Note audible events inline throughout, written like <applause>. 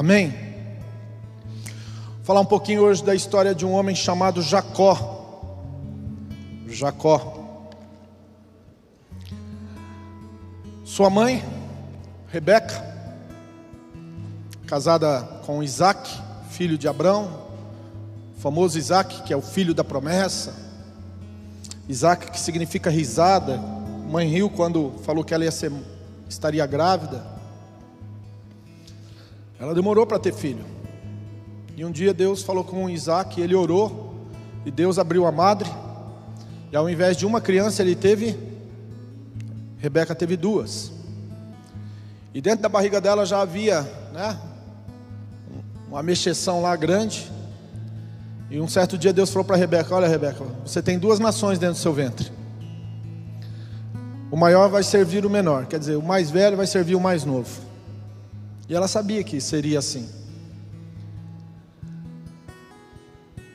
Amém? Vou falar um pouquinho hoje da história de um homem chamado Jacó. Jacó. Sua mãe, Rebeca, casada com Isaac, filho de Abraão, famoso Isaac, que é o filho da promessa. Isaac, que significa risada. Mãe riu quando falou que ela ia ser, estaria grávida. Ela demorou para ter filho. E um dia Deus falou com Isaac, ele orou, e Deus abriu a madre. E ao invés de uma criança, ele teve Rebeca teve duas. E dentro da barriga dela já havia, né, uma mexeção lá grande. E um certo dia Deus falou para Rebeca: Olha, Rebeca, você tem duas nações dentro do seu ventre. O maior vai servir o menor, quer dizer, o mais velho vai servir o mais novo. E ela sabia que seria assim.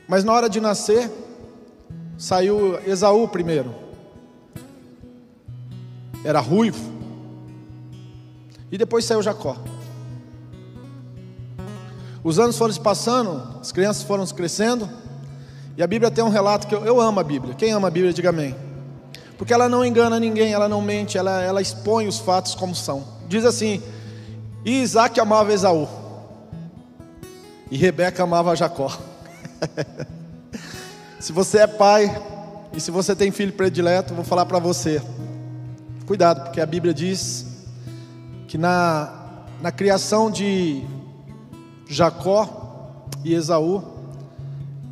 Mas na hora de nascer, saiu Esaú primeiro era ruivo. E depois saiu Jacó. Os anos foram se passando, as crianças foram crescendo, e a Bíblia tem um relato que eu, eu amo a Bíblia. Quem ama a Bíblia, diga amém. Porque ela não engana ninguém, ela não mente, ela, ela expõe os fatos como são. Diz assim: e Isaac amava Esaú, e Rebeca amava Jacó. <laughs> se você é pai, e se você tem filho predileto, vou falar para você: Cuidado, porque a Bíblia diz que na, na criação de Jacó e Esaú,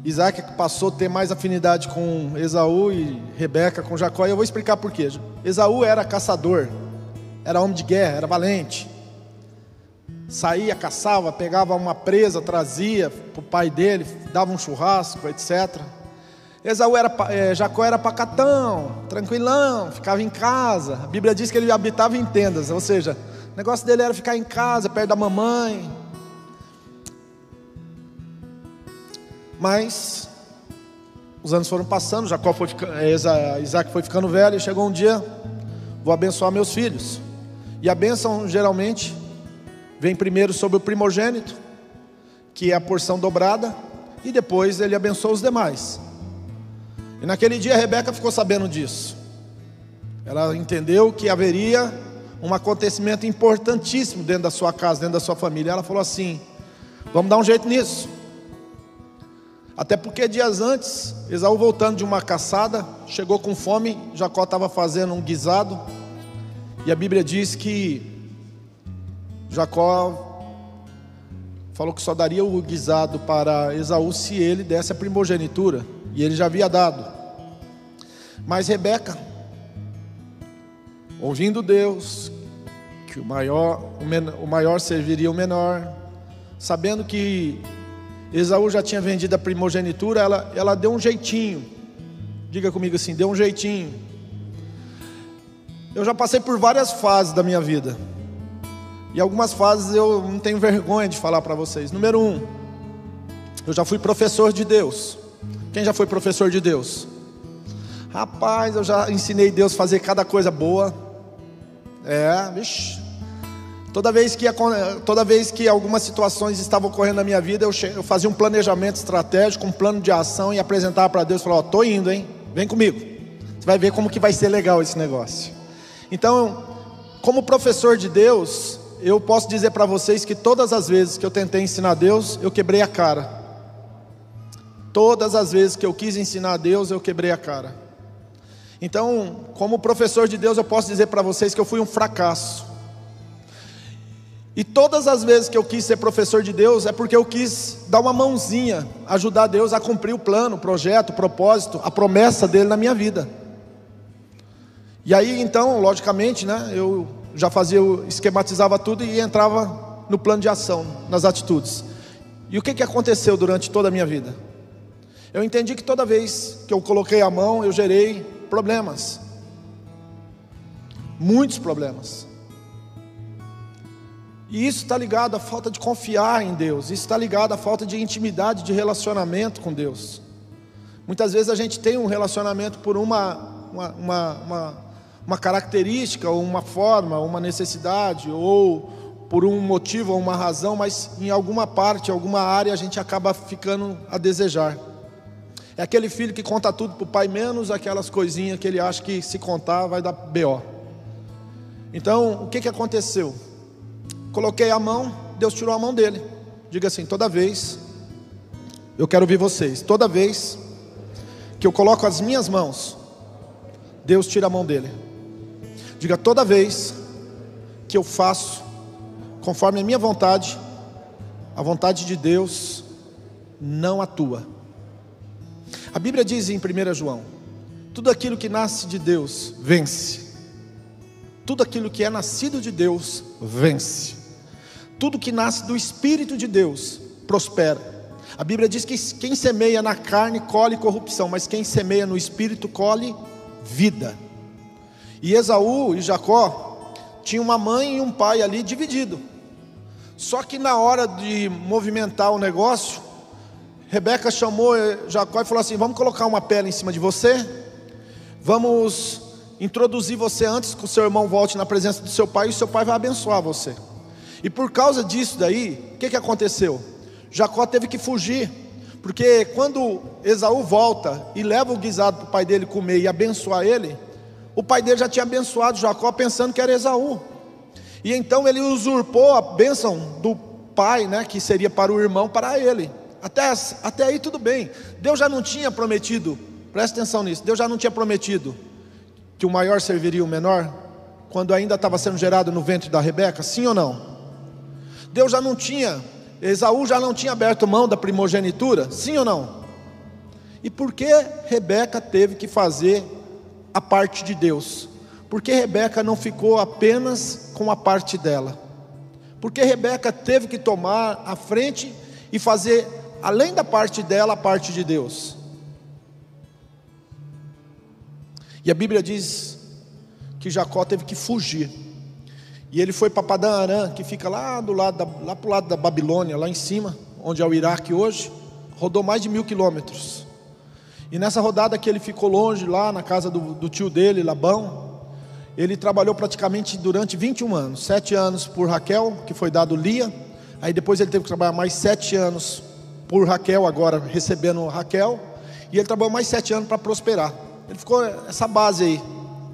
Isaac passou a ter mais afinidade com Esaú e Rebeca com Jacó, e eu vou explicar por quê. Esaú era caçador, era homem de guerra, era valente. Saía, caçava, pegava uma presa, trazia para o pai dele, dava um churrasco, etc. Esaú era, é, Jacó era pacatão, tranquilão, ficava em casa. A Bíblia diz que ele habitava em tendas, ou seja, o negócio dele era ficar em casa, perto da mamãe. Mas os anos foram passando, Jacó foi ficando, é, Isaac foi ficando velho, e chegou um dia, vou abençoar meus filhos. E a bênção geralmente vem primeiro sobre o primogênito, que é a porção dobrada, e depois ele abençoa os demais. E naquele dia Rebeca ficou sabendo disso. Ela entendeu que haveria um acontecimento importantíssimo dentro da sua casa, dentro da sua família. Ela falou assim: vamos dar um jeito nisso. Até porque dias antes, Esaú voltando de uma caçada, chegou com fome, Jacó estava fazendo um guisado, e a Bíblia diz que Jacó falou que só daria o guisado para Esaú se ele desse a primogenitura, e ele já havia dado. Mas Rebeca, ouvindo Deus, que o maior, o, menor, o maior serviria o menor, sabendo que Esaú já tinha vendido a primogenitura, ela, ela deu um jeitinho. Diga comigo assim, deu um jeitinho. Eu já passei por várias fases da minha vida. E algumas fases eu não tenho vergonha de falar para vocês. Número um, eu já fui professor de Deus. Quem já foi professor de Deus? Rapaz, eu já ensinei Deus a fazer cada coisa boa. É, vixi. Toda vez que, toda vez que algumas situações estavam ocorrendo na minha vida, eu, eu fazia um planejamento estratégico, um plano de ação e apresentava para Deus, falava, ó, tô indo, hein? Vem comigo. Você vai ver como que vai ser legal esse negócio. Então, como professor de Deus, eu posso dizer para vocês que todas as vezes que eu tentei ensinar Deus, eu quebrei a cara. Todas as vezes que eu quis ensinar a Deus, eu quebrei a cara. Então, como professor de Deus, eu posso dizer para vocês que eu fui um fracasso. E todas as vezes que eu quis ser professor de Deus, é porque eu quis dar uma mãozinha, ajudar Deus a cumprir o plano, o projeto, o propósito, a promessa dele na minha vida. E aí, então, logicamente, né, eu já fazia, esquematizava tudo e entrava no plano de ação, nas atitudes. E o que, que aconteceu durante toda a minha vida? Eu entendi que toda vez que eu coloquei a mão, eu gerei problemas. Muitos problemas. E isso está ligado à falta de confiar em Deus, isso está ligado à falta de intimidade, de relacionamento com Deus. Muitas vezes a gente tem um relacionamento por uma, uma, uma, uma, uma característica, ou uma forma, uma necessidade, ou por um motivo ou uma razão, mas em alguma parte, alguma área a gente acaba ficando a desejar. É aquele filho que conta tudo para o pai, menos aquelas coisinhas que ele acha que se contar vai dar BO. Então, o que, que aconteceu? Coloquei a mão, Deus tirou a mão dele. Diga assim: toda vez, eu quero ouvir vocês, toda vez que eu coloco as minhas mãos, Deus tira a mão dele. Diga toda vez que eu faço conforme a minha vontade, a vontade de Deus não atua. A Bíblia diz em 1 João: tudo aquilo que nasce de Deus vence. Tudo aquilo que é nascido de Deus vence. Tudo que nasce do Espírito de Deus prospera. A Bíblia diz que quem semeia na carne colhe corrupção, mas quem semeia no Espírito colhe vida. E Esaú e Jacó tinham uma mãe e um pai ali dividido. Só que na hora de movimentar o negócio, Rebeca chamou Jacó e falou assim: Vamos colocar uma pele em cima de você, vamos introduzir você antes que o seu irmão volte na presença do seu pai, e o seu pai vai abençoar você. E por causa disso daí, o que, que aconteceu? Jacó teve que fugir, porque quando Esaú volta e leva o guisado para o pai dele comer e abençoar ele, o pai dele já tinha abençoado Jacó pensando que era Esaú. E então ele usurpou a bênção do pai, né, que seria para o irmão, para ele. Até, até aí tudo bem. Deus já não tinha prometido, presta atenção nisso, Deus já não tinha prometido que o maior serviria o menor, quando ainda estava sendo gerado no ventre da Rebeca, sim ou não? Deus já não tinha, Esaú já não tinha aberto mão da primogenitura, sim ou não? E por que Rebeca teve que fazer a parte de Deus? Porque Rebeca não ficou apenas com a parte dela? Porque Rebeca teve que tomar a frente e fazer além da parte dela, a parte de Deus. E a Bíblia diz que Jacó teve que fugir. E ele foi para Padã Arã, que fica lá do lado da, lá para o lado da Babilônia, lá em cima, onde é o Iraque hoje. Rodou mais de mil quilômetros. E nessa rodada que ele ficou longe, lá na casa do, do tio dele, Labão, ele trabalhou praticamente durante 21 anos. Sete anos por Raquel, que foi dado Lia. Aí depois ele teve que trabalhar mais sete anos por Raquel, agora recebendo Raquel, e ele trabalhou mais sete anos para prosperar. Ele ficou essa base aí,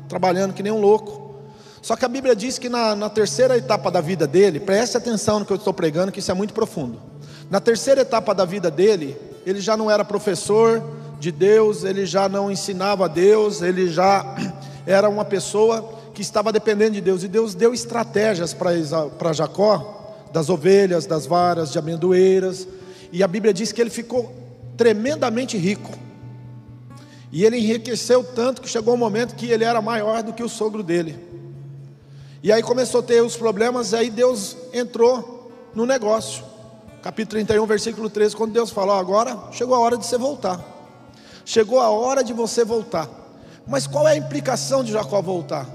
trabalhando que nem um louco. Só que a Bíblia diz que na, na terceira etapa da vida dele, preste atenção no que eu estou pregando, que isso é muito profundo. Na terceira etapa da vida dele, ele já não era professor de Deus, ele já não ensinava a Deus, ele já <clears throat> era uma pessoa que estava dependendo de Deus, e Deus deu estratégias para Jacó, das ovelhas, das varas, de amendoeiras, e a Bíblia diz que ele ficou tremendamente rico. E ele enriqueceu tanto que chegou um momento que ele era maior do que o sogro dele. E aí começou a ter os problemas, e aí Deus entrou no negócio. Capítulo 31, versículo 13, quando Deus falou: agora chegou a hora de você voltar. Chegou a hora de você voltar. Mas qual é a implicação de Jacó voltar?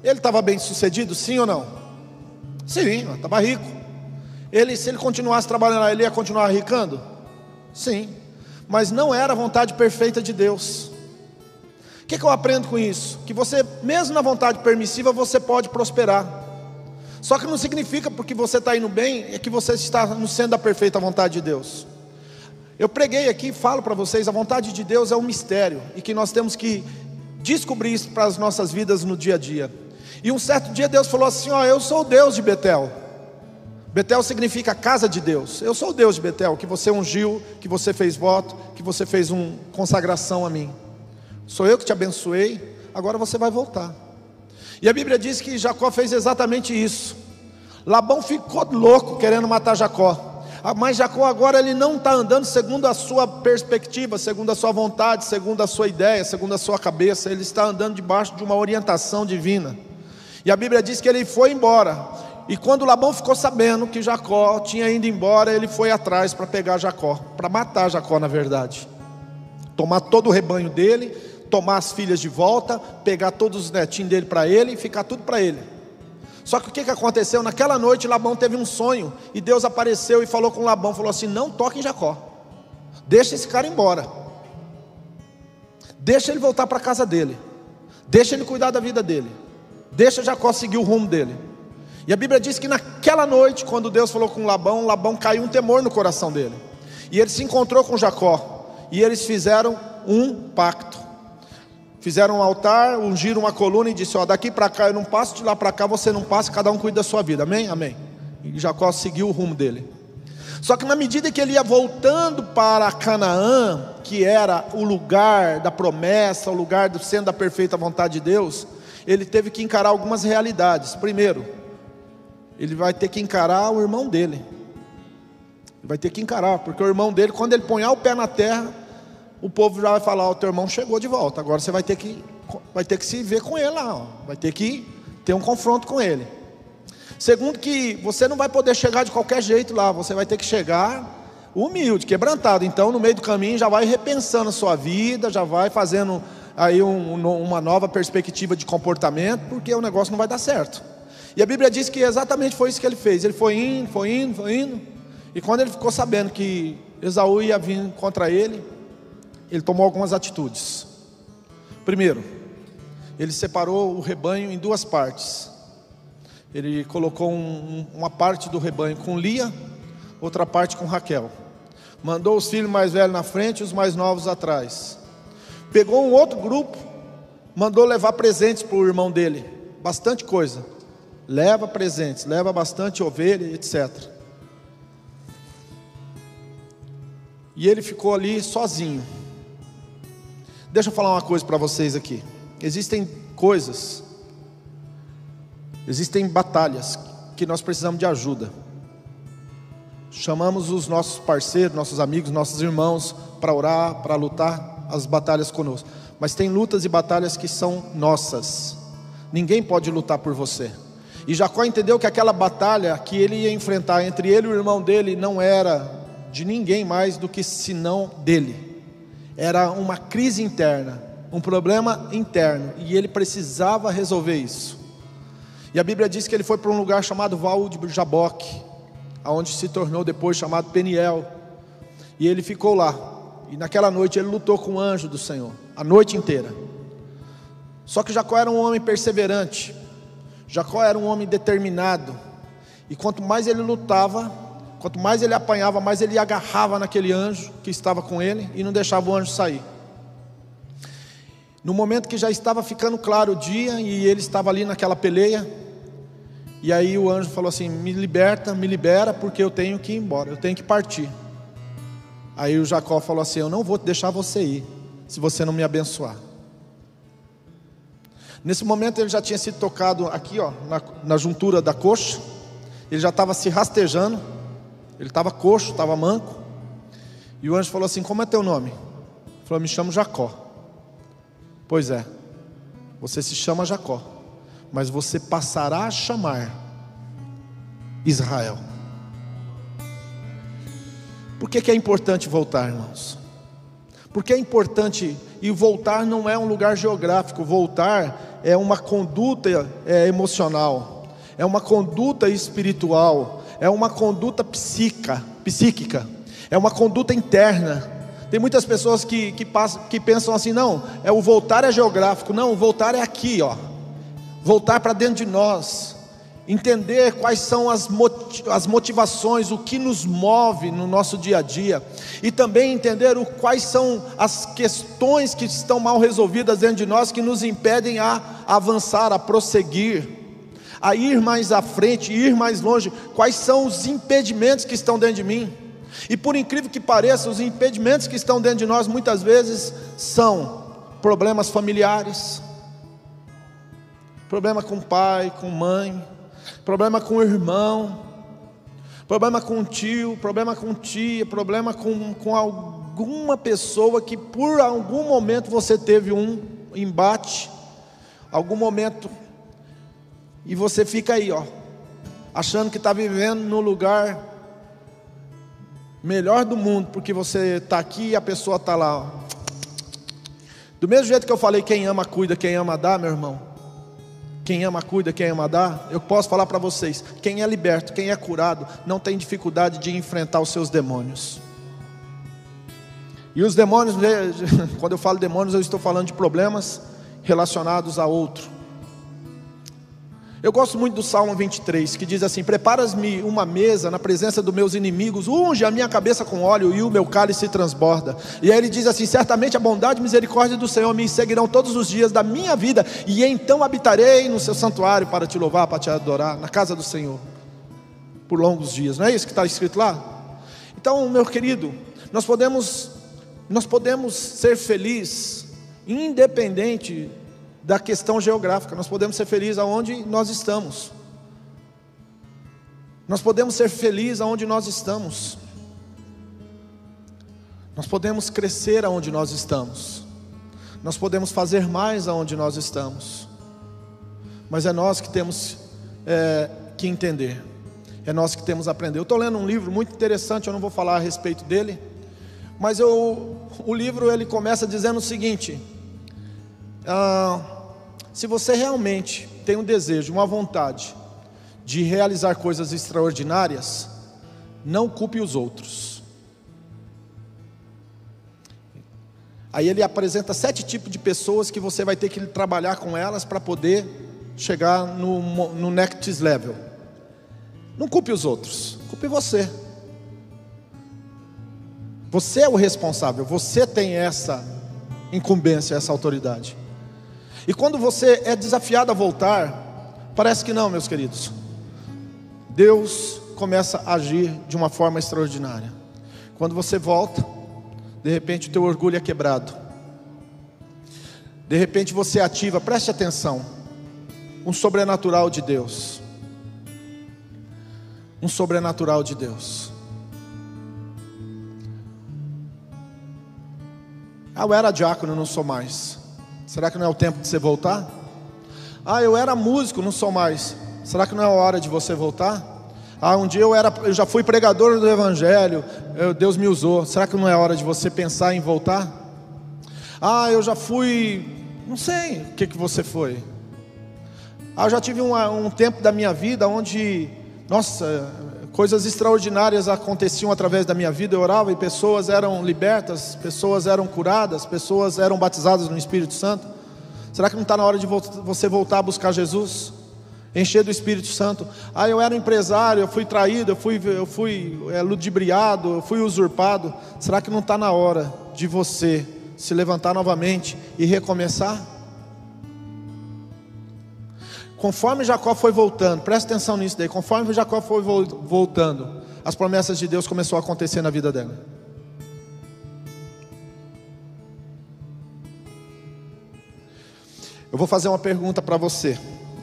Ele estava bem sucedido, sim ou não? Sim, estava rico. Ele, se ele continuasse trabalhando ele ia continuar ricando? Sim, mas não era a vontade perfeita de Deus. O que, que eu aprendo com isso? Que você, mesmo na vontade permissiva, você pode prosperar. Só que não significa porque você está indo bem, é que você está no centro da perfeita vontade de Deus. Eu preguei aqui, falo para vocês, a vontade de Deus é um mistério e que nós temos que descobrir isso para as nossas vidas no dia a dia. E um certo dia Deus falou assim: Ó, eu sou o Deus de Betel. Betel significa casa de Deus. Eu sou o Deus de Betel, que você ungiu, que você fez voto, que você fez uma consagração a mim. Sou eu que te abençoei, agora você vai voltar. E a Bíblia diz que Jacó fez exatamente isso. Labão ficou louco querendo matar Jacó. Ah, mas Jacó agora ele não está andando segundo a sua perspectiva, segundo a sua vontade, segundo a sua ideia, segundo a sua cabeça. Ele está andando debaixo de uma orientação divina. E a Bíblia diz que ele foi embora. E quando Labão ficou sabendo que Jacó tinha ido embora, ele foi atrás para pegar Jacó, para matar Jacó, na verdade. Tomar todo o rebanho dele, tomar as filhas de volta, pegar todos os netinhos dele para ele e ficar tudo para ele. Só que o que, que aconteceu? Naquela noite Labão teve um sonho e Deus apareceu e falou com Labão, falou assim: "Não toque em Jacó. Deixa esse cara embora. Deixa ele voltar para a casa dele. Deixa ele cuidar da vida dele. Deixa Jacó seguir o rumo dele." E a Bíblia diz que naquela noite, quando Deus falou com Labão, Labão caiu um temor no coração dele. E ele se encontrou com Jacó. E eles fizeram um pacto. Fizeram um altar, ungiram uma coluna e disse: Ó, daqui para cá eu não passo, de lá para cá você não passa, cada um cuida da sua vida. Amém? Amém. E Jacó seguiu o rumo dele. Só que na medida que ele ia voltando para Canaã, que era o lugar da promessa, o lugar do sendo da perfeita vontade de Deus, ele teve que encarar algumas realidades. Primeiro, ele vai ter que encarar o irmão dele. Ele vai ter que encarar, porque o irmão dele, quando ele ponhar o pé na terra, o povo já vai falar: o teu irmão chegou de volta. Agora você vai ter que, vai ter que se ver com ele lá, ó. vai ter que ter um confronto com ele. Segundo, que você não vai poder chegar de qualquer jeito lá, você vai ter que chegar humilde, quebrantado. Então, no meio do caminho, já vai repensando a sua vida, já vai fazendo aí um, uma nova perspectiva de comportamento, porque o negócio não vai dar certo. E a Bíblia diz que exatamente foi isso que ele fez. Ele foi indo, foi indo, foi indo. E quando ele ficou sabendo que Esaú ia vir contra ele, ele tomou algumas atitudes. Primeiro, ele separou o rebanho em duas partes. Ele colocou um, uma parte do rebanho com Lia, outra parte com Raquel. Mandou os filhos mais velhos na frente e os mais novos atrás. Pegou um outro grupo, mandou levar presentes para o irmão dele, bastante coisa leva presentes, leva bastante ovelha, etc. E ele ficou ali sozinho. Deixa eu falar uma coisa para vocês aqui. Existem coisas, existem batalhas que nós precisamos de ajuda. Chamamos os nossos parceiros, nossos amigos, nossos irmãos para orar, para lutar as batalhas conosco. Mas tem lutas e batalhas que são nossas. Ninguém pode lutar por você. E Jacó entendeu que aquela batalha que ele ia enfrentar entre ele e o irmão dele não era de ninguém mais do que senão dele. Era uma crise interna, um problema interno, e ele precisava resolver isso. E a Bíblia diz que ele foi para um lugar chamado Val de Jaboque, aonde se tornou depois chamado Peniel. E ele ficou lá. E naquela noite ele lutou com o anjo do Senhor, a noite inteira. Só que Jacó era um homem perseverante. Jacó era um homem determinado, e quanto mais ele lutava, quanto mais ele apanhava, mais ele agarrava naquele anjo que estava com ele e não deixava o anjo sair. No momento que já estava ficando claro o dia e ele estava ali naquela peleia, e aí o anjo falou assim: Me liberta, me libera, porque eu tenho que ir embora, eu tenho que partir. Aí o Jacó falou assim: Eu não vou deixar você ir, se você não me abençoar. Nesse momento ele já tinha sido tocado aqui, ó, na, na juntura da coxa. Ele já estava se rastejando. Ele estava coxo, estava manco. E o anjo falou assim: Como é teu nome? Ele falou: Me chamo Jacó. Pois é, você se chama Jacó, mas você passará a chamar Israel. Por que, que é importante voltar, irmãos? Porque é importante, e voltar não é um lugar geográfico, voltar é uma conduta é, emocional, é uma conduta espiritual, é uma conduta psíquica, psíquica, é uma conduta interna. Tem muitas pessoas que, que, passam, que pensam assim, não, é o voltar é geográfico, não, o voltar é aqui, ó. Voltar para dentro de nós. Entender quais são as motivações, o que nos move no nosso dia a dia, e também entender o, quais são as questões que estão mal resolvidas dentro de nós que nos impedem a avançar, a prosseguir, a ir mais à frente, ir mais longe, quais são os impedimentos que estão dentro de mim. E por incrível que pareça, os impedimentos que estão dentro de nós muitas vezes são problemas familiares, problema com pai, com mãe, problema com irmão, problema com tio, problema com tia, problema com, com alguma pessoa que por algum momento você teve um embate, algum momento, e você fica aí, ó, achando que está vivendo no lugar melhor do mundo, porque você está aqui e a pessoa está lá. Ó. Do mesmo jeito que eu falei, quem ama cuida, quem ama dá, meu irmão. Quem ama cuida, quem ama dá. Eu posso falar para vocês: quem é liberto, quem é curado, não tem dificuldade de enfrentar os seus demônios. E os demônios, <laughs> quando eu falo demônios, eu estou falando de problemas relacionados a outro. Eu gosto muito do Salmo 23, que diz assim: Preparas-me uma mesa na presença dos meus inimigos, unge a minha cabeça com óleo e o meu cálice se transborda. E aí ele diz assim: Certamente a bondade e misericórdia do Senhor me seguirão todos os dias da minha vida, e então habitarei no seu santuário para te louvar, para te adorar, na casa do Senhor, por longos dias. Não é isso que está escrito lá? Então, meu querido, nós podemos, nós podemos ser felizes, independente da questão geográfica. Nós podemos ser felizes aonde nós estamos. Nós podemos ser felizes aonde nós estamos. Nós podemos crescer aonde nós estamos. Nós podemos fazer mais aonde nós estamos. Mas é nós que temos é, que entender. É nós que temos que aprender. Eu estou lendo um livro muito interessante, eu não vou falar a respeito dele. Mas eu, o livro ele começa dizendo o seguinte: ah, se você realmente tem um desejo, uma vontade de realizar coisas extraordinárias, não culpe os outros. Aí ele apresenta sete tipos de pessoas que você vai ter que trabalhar com elas para poder chegar no, no next level. Não culpe os outros, culpe você. Você é o responsável, você tem essa incumbência, essa autoridade. E quando você é desafiado a voltar, parece que não, meus queridos. Deus começa a agir de uma forma extraordinária. Quando você volta, de repente o teu orgulho é quebrado. De repente você ativa, preste atenção, um sobrenatural de Deus. Um sobrenatural de Deus. Ah, eu era diácono, não sou mais. Será que não é o tempo de você voltar? Ah, eu era músico, não sou mais. Será que não é a hora de você voltar? Ah, um dia eu, era, eu já fui pregador do Evangelho, eu, Deus me usou. Será que não é hora de você pensar em voltar? Ah, eu já fui, não sei o que, que você foi. Ah, eu já tive um, um tempo da minha vida onde, nossa, coisas extraordinárias aconteciam através da minha vida. Eu orava e pessoas eram libertas, pessoas eram curadas, pessoas eram batizadas no Espírito Santo. Será que não está na hora de você voltar a buscar Jesus? Encher do Espírito Santo. Ah, eu era empresário, eu fui traído, eu fui, eu fui é, ludibriado, eu fui usurpado. Será que não está na hora de você se levantar novamente e recomeçar? Conforme Jacó foi voltando, presta atenção nisso daí, conforme Jacó foi voltando, as promessas de Deus começaram a acontecer na vida dela. Eu vou fazer uma pergunta para você.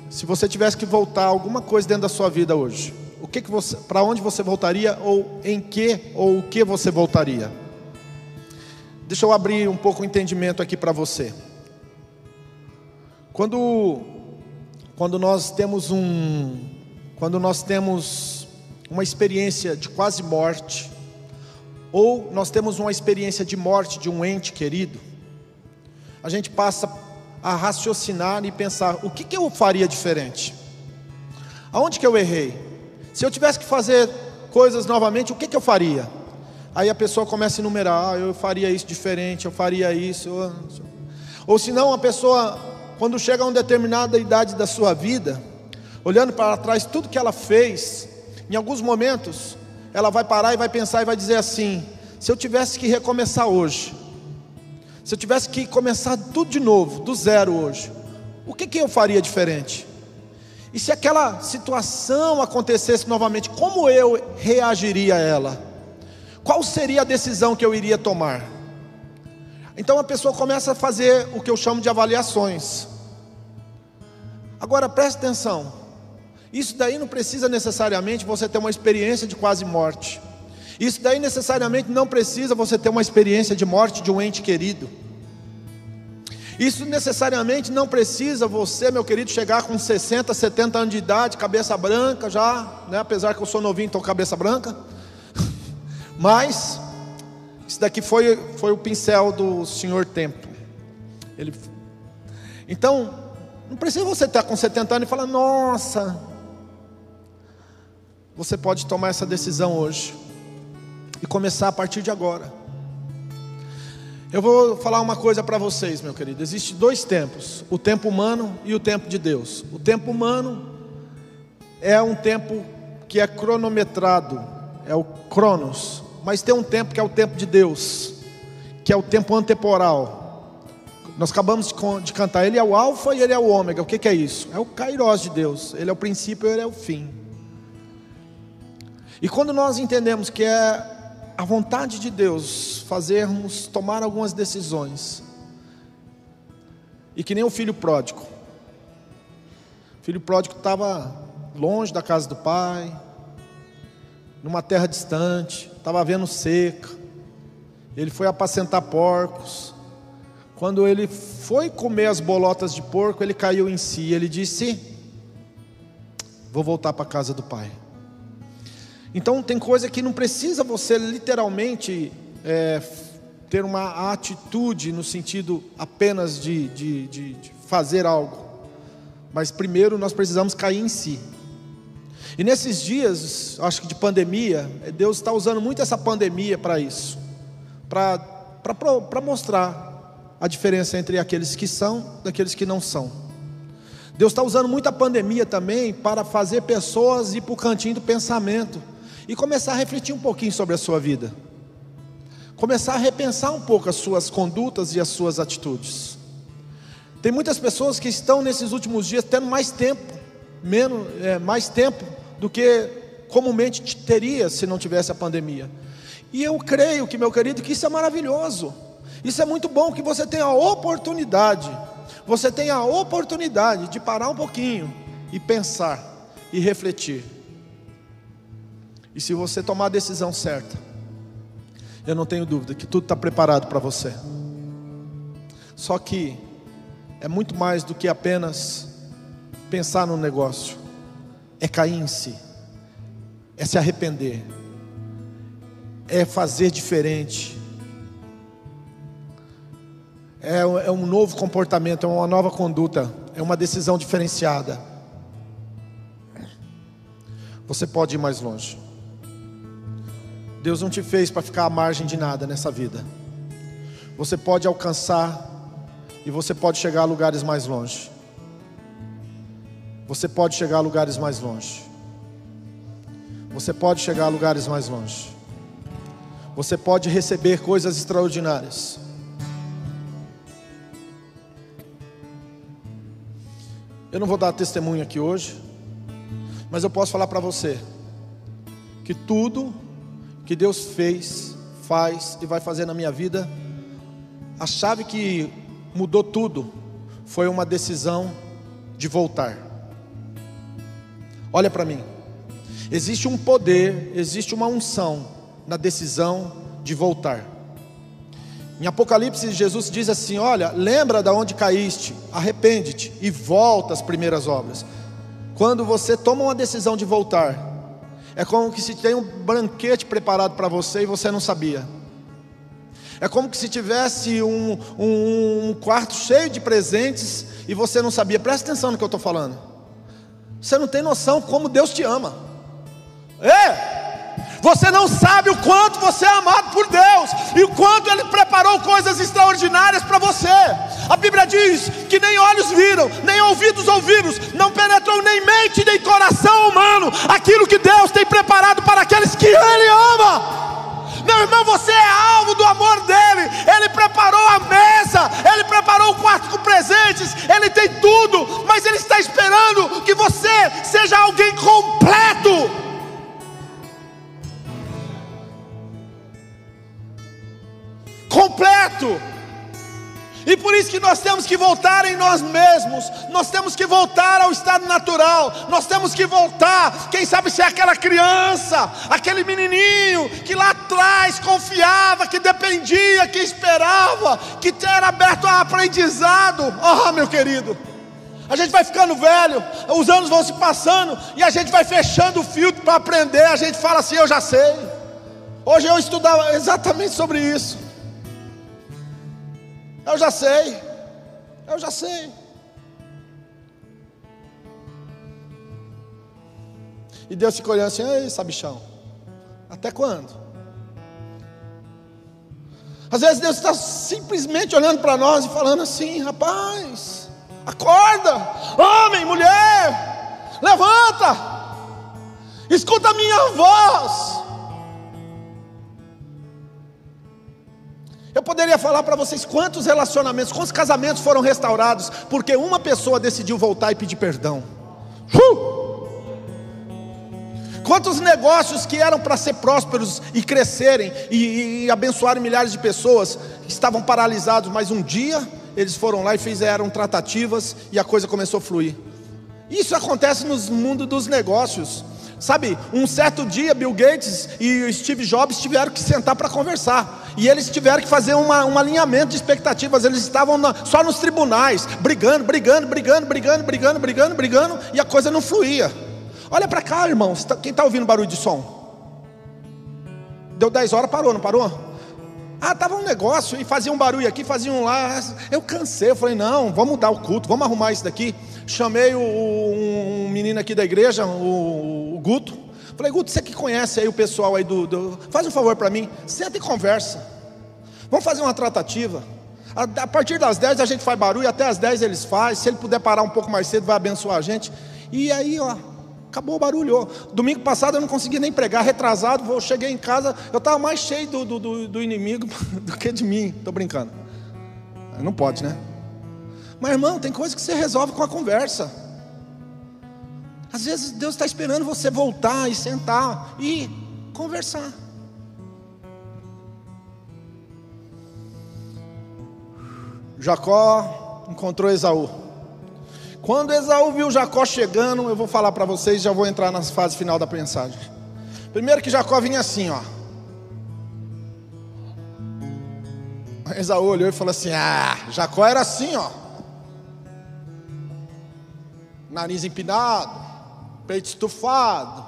Se você tivesse que voltar alguma coisa dentro da sua vida hoje, o que, que você, para onde você voltaria ou em que ou o que você voltaria? Deixa eu abrir um pouco o entendimento aqui para você. Quando quando nós temos um quando nós temos uma experiência de quase morte ou nós temos uma experiência de morte de um ente querido, a gente passa a raciocinar e pensar: o que, que eu faria diferente? Aonde que eu errei? Se eu tivesse que fazer coisas novamente, o que, que eu faria? Aí a pessoa começa a enumerar: ah, eu faria isso diferente, eu faria isso. Ou se não, a pessoa quando chega a uma determinada idade da sua vida, olhando para trás tudo que ela fez, em alguns momentos, ela vai parar e vai pensar e vai dizer assim: se eu tivesse que recomeçar hoje, se eu tivesse que começar tudo de novo, do zero hoje, o que, que eu faria diferente? E se aquela situação acontecesse novamente, como eu reagiria a ela? Qual seria a decisão que eu iria tomar? Então a pessoa começa a fazer o que eu chamo de avaliações. Agora preste atenção. Isso daí não precisa necessariamente você ter uma experiência de quase morte. Isso daí necessariamente não precisa você ter uma experiência de morte de um ente querido. Isso necessariamente não precisa você, meu querido, chegar com 60, 70 anos de idade, cabeça branca já, né? apesar que eu sou novinho, estou cabeça branca. <laughs> Mas isso daqui foi, foi o pincel do Senhor Tempo. Ele... Então, não precisa você estar com 70 anos e falar, nossa. Você pode tomar essa decisão hoje e começar a partir de agora. Eu vou falar uma coisa para vocês, meu querido. Existem dois tempos: o tempo humano e o tempo de Deus. O tempo humano é um tempo que é cronometrado, é o Cronos, mas tem um tempo que é o tempo de Deus, que é o tempo antemporal. Nós acabamos de cantar, Ele é o Alfa e Ele é o Ômega. O que, que é isso? É o Kairos de Deus, Ele é o princípio e Ele é o fim. E quando nós entendemos que é a vontade de Deus fazermos, tomar algumas decisões, e que nem o filho pródigo, o filho pródigo estava longe da casa do pai, numa terra distante, estava havendo seca. Ele foi apacentar porcos. Quando ele foi comer as bolotas de porco, ele caiu em si. Ele disse: Vou voltar para a casa do pai. Então, tem coisa que não precisa você literalmente é, ter uma atitude no sentido apenas de, de, de, de fazer algo, mas primeiro nós precisamos cair em si. E nesses dias, acho que de pandemia, Deus está usando muito essa pandemia para isso, para mostrar a diferença entre aqueles que são e aqueles que não são. Deus está usando muito a pandemia também para fazer pessoas ir para o cantinho do pensamento e começar a refletir um pouquinho sobre a sua vida, começar a repensar um pouco as suas condutas e as suas atitudes. Tem muitas pessoas que estão nesses últimos dias tendo mais tempo, menos, é, mais tempo do que comumente teria se não tivesse a pandemia. E eu creio que, meu querido, que isso é maravilhoso. Isso é muito bom que você tenha a oportunidade, você tenha a oportunidade de parar um pouquinho e pensar e refletir. E se você tomar a decisão certa, eu não tenho dúvida que tudo está preparado para você. Só que é muito mais do que apenas pensar no negócio é cair em si, é se arrepender, é fazer diferente, é, é um novo comportamento, é uma nova conduta, é uma decisão diferenciada. Você pode ir mais longe. Deus não te fez para ficar à margem de nada nessa vida. Você pode alcançar e você pode chegar a lugares mais longe você pode chegar a lugares mais longe. Você pode chegar a lugares mais longe. Você pode receber coisas extraordinárias. Eu não vou dar testemunho aqui hoje, mas eu posso falar para você que tudo que Deus fez, faz e vai fazer na minha vida, a chave que mudou tudo foi uma decisão de voltar. Olha para mim. Existe um poder, existe uma unção na decisão de voltar. Em Apocalipse, Jesus diz assim: Olha, lembra de onde caíste, arrepende-te e volta às primeiras obras. Quando você toma uma decisão de voltar, é como que se tem um banquete preparado para você e você não sabia. É como que se tivesse um, um, um quarto cheio de presentes e você não sabia. Presta atenção no que eu estou falando. Você não tem noção como Deus te ama. É. Você não sabe o quanto você natural, nós temos que voltar, quem sabe se é aquela criança, aquele menininho que lá atrás confiava, que dependia, que esperava, que era aberto ao aprendizado. Ah, oh, meu querido, a gente vai ficando velho, os anos vão se passando e a gente vai fechando o filtro para aprender. A gente fala assim: Eu já sei. Hoje eu estudava exatamente sobre isso. Eu já sei. Eu já sei. E Deus ficou olhando assim, ei, sabichão, até quando? Às vezes Deus está simplesmente olhando para nós e falando assim, rapaz, acorda, homem, mulher, levanta, Escuta a minha voz. Eu poderia falar para vocês quantos relacionamentos, quantos casamentos foram restaurados, porque uma pessoa decidiu voltar e pedir perdão. Uh! Quantos negócios que eram para ser prósperos e crescerem e, e abençoarem milhares de pessoas estavam paralisados, mas um dia eles foram lá e fizeram tratativas e a coisa começou a fluir. Isso acontece no mundo dos negócios. Sabe, um certo dia Bill Gates e Steve Jobs tiveram que sentar para conversar. E eles tiveram que fazer uma, um alinhamento de expectativas. Eles estavam na, só nos tribunais, brigando, brigando, brigando, brigando, brigando, brigando, brigando, e a coisa não fluía. Olha para cá, irmãos. Quem está ouvindo barulho de som? Deu 10 horas, parou, não parou? Ah, tava um negócio e fazia um barulho aqui, fazia um lá. Eu cansei, eu falei, não, vamos mudar o culto, vamos arrumar isso daqui. Chamei o, um menino aqui da igreja, o, o, Guto. Falei, Guto, você que conhece aí o pessoal aí do. do faz um favor para mim, senta e conversa. Vamos fazer uma tratativa. A, a, partir das 10 a gente faz barulho, até as 10 eles fazem. Se ele puder parar um pouco mais cedo, vai abençoar a gente. E aí, ó, acabou o barulho. Domingo passado eu não consegui nem pregar, retrasado. Eu cheguei em casa, eu estava mais cheio do, do, do inimigo <laughs> do que de mim. Estou brincando. Não pode, né? Mas irmão, tem coisa que você resolve com a conversa. Às vezes Deus está esperando você voltar e sentar e conversar. Jacó encontrou Esaú. Quando Esaú viu Jacó chegando, eu vou falar para vocês, já vou entrar na fase final da mensagem. Primeiro que Jacó vinha assim, ó. Esaú olhou e falou assim: Ah, Jacó era assim, ó nariz empinado, peito estufado,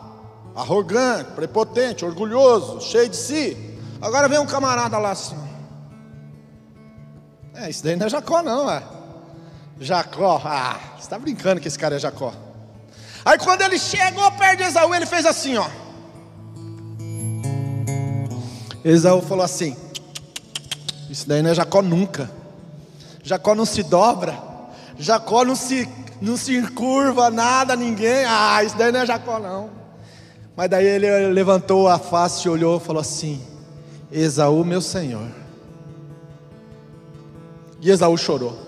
arrogante, prepotente, orgulhoso, cheio de si. Agora vem um camarada lá assim. É, isso daí não é Jacó, não, é. Jacó, ah, você está brincando que esse cara é Jacó. Aí quando ele chegou perto de Esaú, ele fez assim, ó. Esaú falou assim: Isso daí não é Jacó nunca. Jacó não se dobra. Jacó não se não se curva nada, ninguém. Ah, isso daí não é Jacó, não. Mas daí ele levantou a face, olhou e falou assim: Esaú, meu senhor. E Esaú chorou.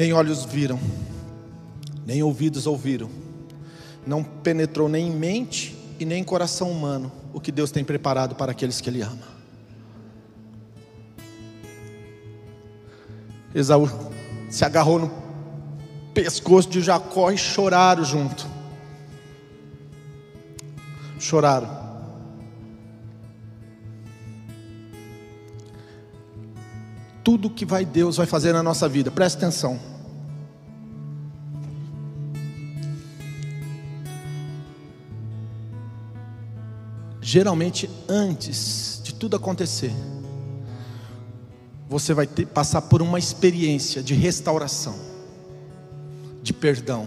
Nem olhos viram, nem ouvidos ouviram, não penetrou nem em mente e nem em coração humano o que Deus tem preparado para aqueles que Ele ama. Esaú se agarrou no pescoço de Jacó e choraram junto. Choraram. Tudo que vai Deus vai fazer na nossa vida, preste atenção. Geralmente, antes de tudo acontecer, você vai ter, passar por uma experiência de restauração, de perdão,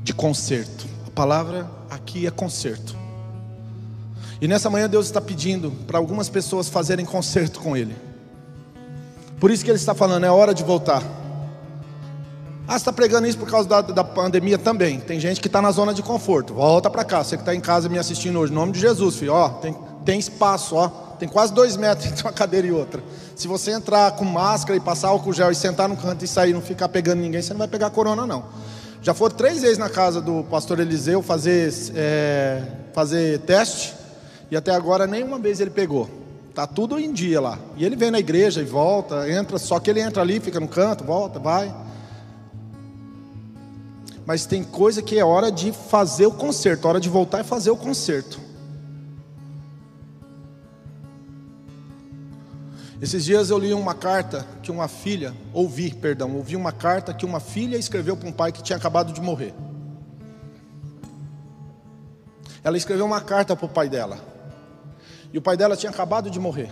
de conserto. A palavra aqui é conserto. E nessa manhã Deus está pedindo para algumas pessoas fazerem conserto com Ele. Por isso que Ele está falando, é hora de voltar. Ah, você está pregando isso por causa da, da pandemia também. Tem gente que está na zona de conforto. Volta para cá. Você que está em casa me assistindo hoje, em nome de Jesus, filho. Ó, tem, tem espaço, ó. Tem quase dois metros <laughs> entre uma cadeira e outra. Se você entrar com máscara e passar álcool gel e sentar no canto e sair, não ficar pegando ninguém, você não vai pegar corona, não. Já foram três vezes na casa do pastor Eliseu fazer, é, fazer teste e até agora nenhuma vez ele pegou. Tá tudo em dia lá. E ele vem na igreja e volta, entra, só que ele entra ali, fica no canto, volta, vai. Mas tem coisa que é hora de fazer o conserto, hora de voltar e fazer o conserto. Esses dias eu li uma carta que uma filha, ouvi, perdão, ouvi uma carta que uma filha escreveu para um pai que tinha acabado de morrer. Ela escreveu uma carta para o pai dela. E o pai dela tinha acabado de morrer.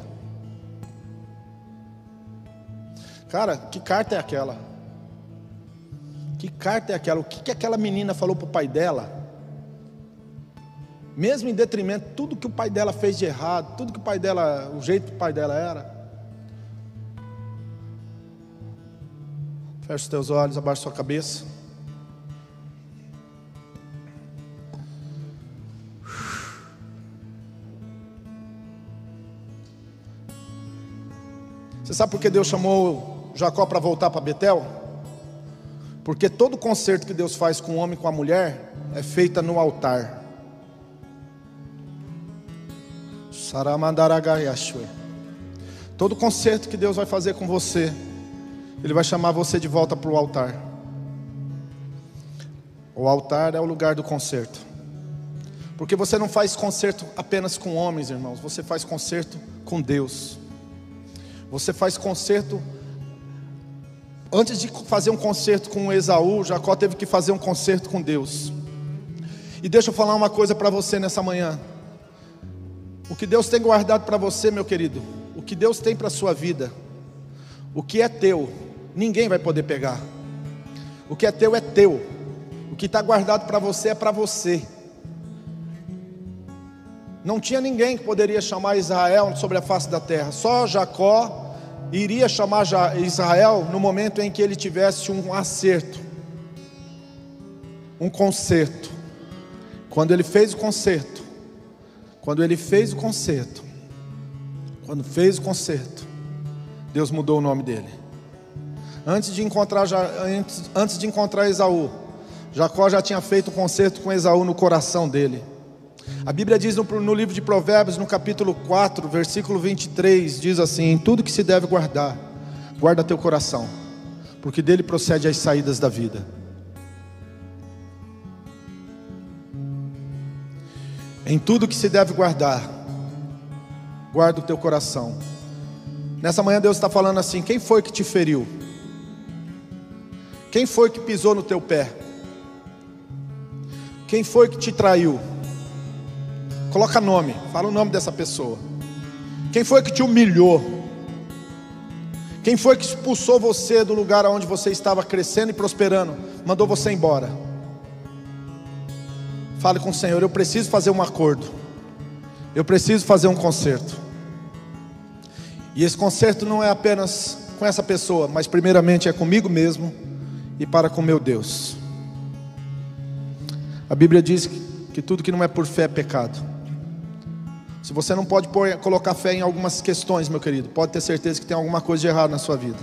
Cara, que carta é aquela? Que carta é aquela? O que, que aquela menina falou para o pai dela? Mesmo em detrimento de tudo que o pai dela fez de errado, tudo que o pai dela, o jeito que o pai dela era. Feche os teus olhos, abaixa sua cabeça. Você sabe por que Deus chamou Jacó para voltar para Betel? Porque todo concerto que Deus faz com o homem e com a mulher é feita no altar. Todo concerto que Deus vai fazer com você, Ele vai chamar você de volta para o altar. O altar é o lugar do concerto. Porque você não faz concerto apenas com homens, irmãos, você faz concerto com Deus. Você faz concerto. Antes de fazer um concerto com Esaú, Jacó teve que fazer um concerto com Deus. E deixa eu falar uma coisa para você nessa manhã. O que Deus tem guardado para você, meu querido, o que Deus tem para a sua vida, o que é teu, ninguém vai poder pegar. O que é teu é teu. O que está guardado para você é para você. Não tinha ninguém que poderia chamar Israel sobre a face da terra. Só Jacó iria chamar Israel no momento em que ele tivesse um acerto, um conserto. Quando ele fez o conserto, quando ele fez o conserto, quando fez o conserto, Deus mudou o nome dele. Antes de encontrar, antes, antes de encontrar Esaú, Jacó já tinha feito o conserto com Esaú no coração dele. A Bíblia diz no, no, livro de Provérbios, no capítulo 4, versículo 23, diz assim: Em tudo que se deve guardar, guarda teu coração, porque dele procede as saídas da vida. Em tudo que se deve guardar, guarda o teu coração. Nessa manhã Deus está falando assim: quem foi que te feriu? Quem foi que pisou no teu pé? Quem foi que te traiu? Coloca nome, fala o nome dessa pessoa. Quem foi que te humilhou? Quem foi que expulsou você do lugar onde você estava crescendo e prosperando? Mandou você embora. Fale com o Senhor, eu preciso fazer um acordo. Eu preciso fazer um conserto. E esse conserto não é apenas com essa pessoa, mas primeiramente é comigo mesmo e para com meu Deus. A Bíblia diz que, tudo que não é por fé é pecado. Se você não pode pôr, colocar fé em algumas questões, meu querido, pode ter certeza que tem alguma coisa de errado na sua vida.